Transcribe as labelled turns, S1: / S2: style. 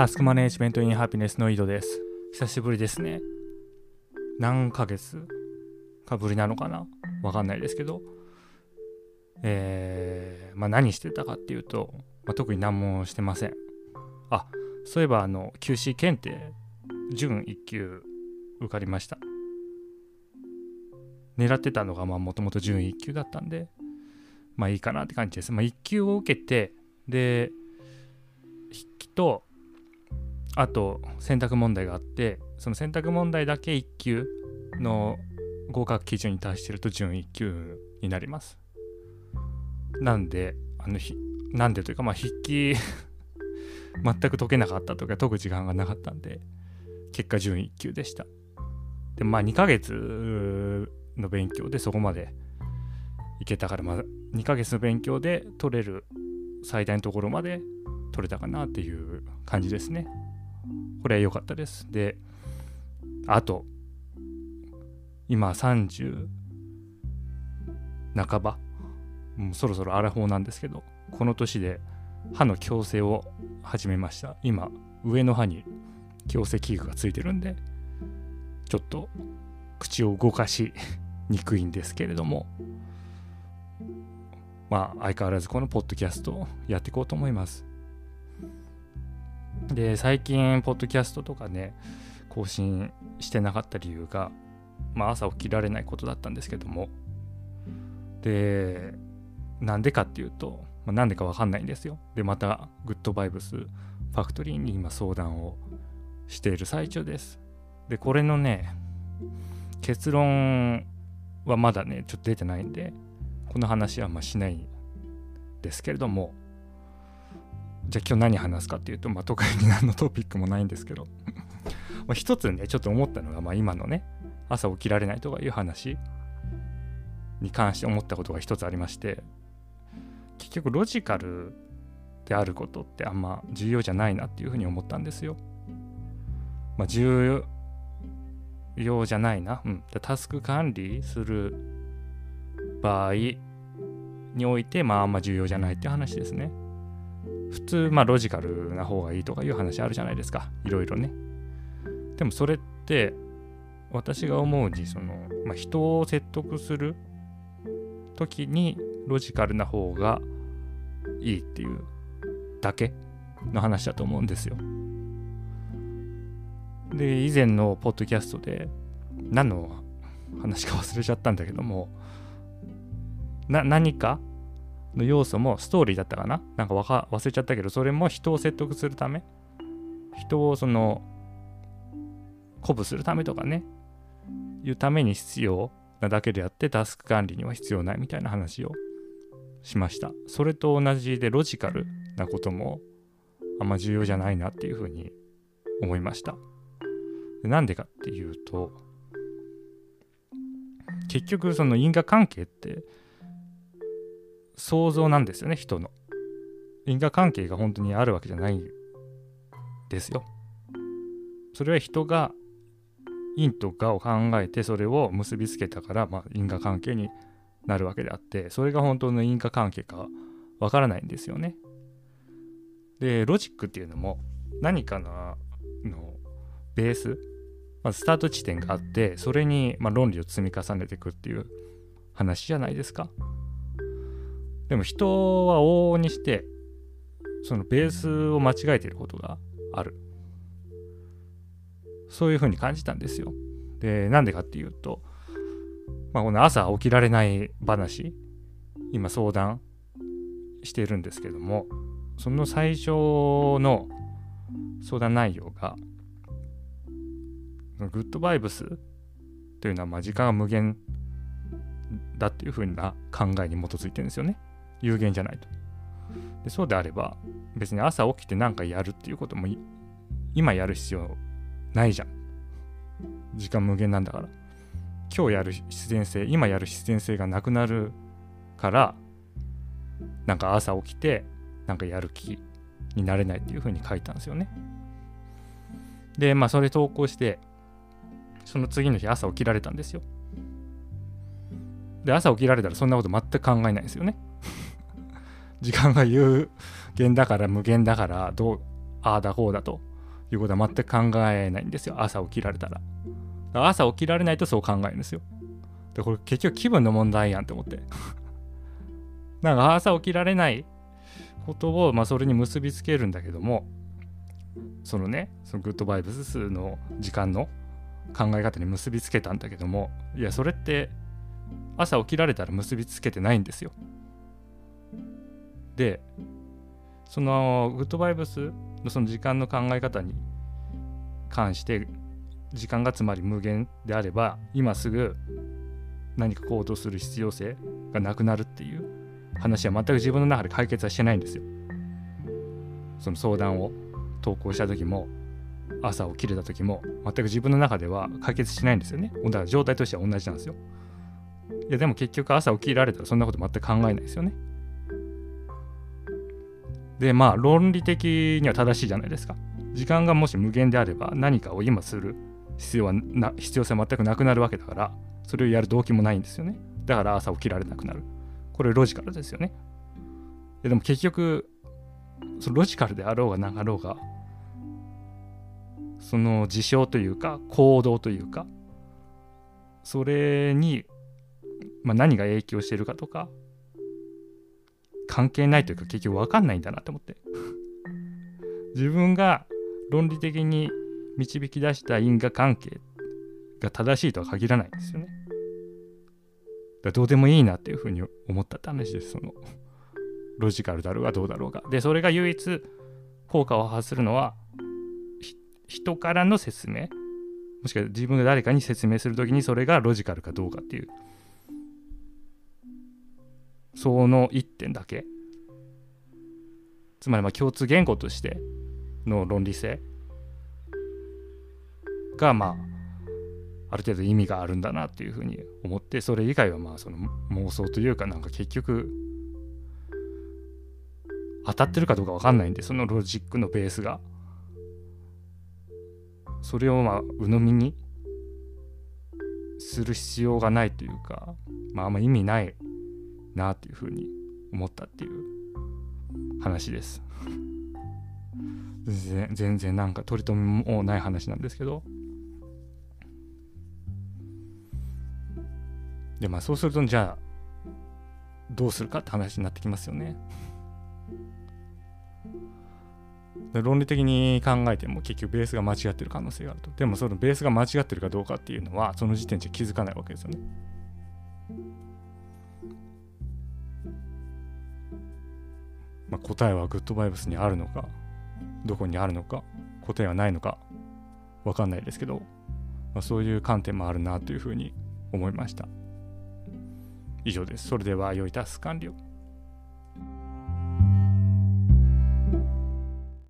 S1: タスクマネジメントインハピネスの井戸です。久しぶりですね。何ヶ月かぶりなのかな？わかんないですけど。えー、まあ何してたかっていうと、まあ、特に何もしてません。あ、そういえばあの、QC 検定、準1級受かりました。狙ってたのがまあもともと準1級だったんで、まあいいかなって感じです。まあ1級を受けて、で、筆記とあと選択問題があってその選択問題だけ1級の合格基準に達してると準1級になりますなんであのひなんでというかまあ筆記 全く解けなかったとか解く時間がなかったんで結果準1級でしたでまあ2ヶ月の勉強でそこまでいけたからまあ2ヶ月の勉強で取れる最大のところまで取れたかなっていう感じですね。これは良かったです。で、あと、今30半ば、もうそろそろアラフォーなんですけど、この年で歯の矯正を始めました。今、上の歯に矯正器具がついてるんで、ちょっと口を動かしにくいんですけれども、まあ相変わらずこのポッドキャストをやっていこうと思います。で、最近、ポッドキャストとかね、更新してなかった理由が、まあ、朝起きられないことだったんですけども、で、なんでかっていうと、まあ、なんでかわかんないんですよ。で、また、グッドバイブスファクトリーに今相談をしている最中です。で、これのね、結論はまだね、ちょっと出てないんで、この話はましないんですけれども、じゃあ今日何話すかっていうと、まあ、特に何のトピックもないんですけど まあ一つねちょっと思ったのが、まあ、今のね朝起きられないとかいう話に関して思ったことが一つありまして結局ロジカルであることってあんま重要じゃないなっていうふうに思ったんですよ。まあ、重要じゃないな。うん。タスク管理する場合において、まああんま重要じゃないって話ですね。普通、まあ、ロジカルな方がいいとかいう話あるじゃないですか。いろいろね。でもそれって、私が思うに、その、まあ、人を説得する時にロジカルな方がいいっていうだけの話だと思うんですよ。で、以前のポッドキャストで、何の話か忘れちゃったんだけども、な、何かの要素もストーリーだったかな？なんかか忘れちゃったけど、それも人を説得するため、人をその、鼓舞するためとかね、いうために必要なだけであって、タスク管理には必要ないみたいな話をしました。それと同じでロジカルなこともあんま重要じゃないなっていうふうに思いました。なんでかっていうと、結局その因果関係って想像なんですよね人の。因果関係が本当にあるわけじゃないですよ。それは人が因と我を考えてそれを結びつけたから、まあ、因果関係になるわけであってそれが本当の因果関係かわからないんですよね。でロジックっていうのも何かののベース、まあ、スタート地点があってそれに、ま、論理を積み重ねていくっていう話じゃないですか。でも人は往々にして、そのベースを間違えていることがある。そういうふうに感じたんですよ。で、なんでかっていうと、まあ、この朝起きられない話、今相談してるんですけども、その最初の相談内容が、グッドバイブスというのはまあ時間が無限だっていうふうな考えに基づいてるんですよね。有限じゃないと。でそうであれば、別に朝起きて何かやるっていうことも今やる必要ないじゃん。時間無限なんだから。今日やる必然性、今やる必然性がなくなるから、なんか朝起きて、なんかやる気になれないっていうふうに書いたんですよね。で、まあそれ投稿して、その次の日朝起きられたんですよ。で、朝起きられたらそんなこと全く考えないですよね。時間が有限だから無限だからどうああだこうだということは全く考えないんですよ。朝起きられたら。朝起きられないとそう考えるんですよ。でこれ結局気分の問題やんって思って。なんか朝起きられないことを、まあ、それに結びつけるんだけどもそのねそのグッドバイブスの時間の考え方に結びつけたんだけどもいやそれって朝起きられたら結びつけてないんですよ。でそのグッドバイブスのその時間の考え方に関して時間がつまり無限であれば今すぐ何か行動する必要性がなくなるっていう話は全く自分の中で解決はしてないんですよ。その相談を投稿した時も朝起きれた時も全く自分の中では解決しないんですよね。だから状態としては同じなんですよ。いやでも結局朝起きられたらそんなこと全く考えないですよね。でまあ論理的には正しいじゃないですか。時間がもし無限であれば何かを今する必要はな必要性は全くなくなるわけだからそれをやる動機もないんですよね。だから朝起きられなくなる。これロジカルですよね。でも結局そのロジカルであろうがなかろうがその事象というか行動というかそれに、まあ、何が影響してるかとか関係ないというか結局分かんないんだなって思って自分が論理的に導き出した因果関係が正しいとは限らないんですよね。だどうでもいいなっていうふうに思ったって話です。そのロジカルだろうがどうだろうが。で、それが唯一効果を発するのは人からの説明もしくは自分が誰かに説明するときにそれがロジカルかどうかっていうその一点だけ。つまりまあ共通言語としての論理性がまあある程度意味があるんだなっていうふうに思ってそれ以外はまあその妄想というかなんか結局当たってるかどうか分かんないんでそのロジックのベースが。それをまあ鵜呑みにする必要がないというかまああんま意味ないなっていうふうに思ったっていう話です全然全然なんか取り留めもない話なんですけどでまあそうするとじゃあどうするかって話になってきますよね。で論理的に考えても結局ベースが間違ってる可能性があると。でもそのベースが間違ってるかどうかっていうのはその時点で気づかないわけですよね。まあ、答えはグッドバイブスにあるのかどこにあるのか答えはないのかわかんないですけど、まあ、そういう観点もあるなというふうに思いました。以上です。それでは良いタス完了。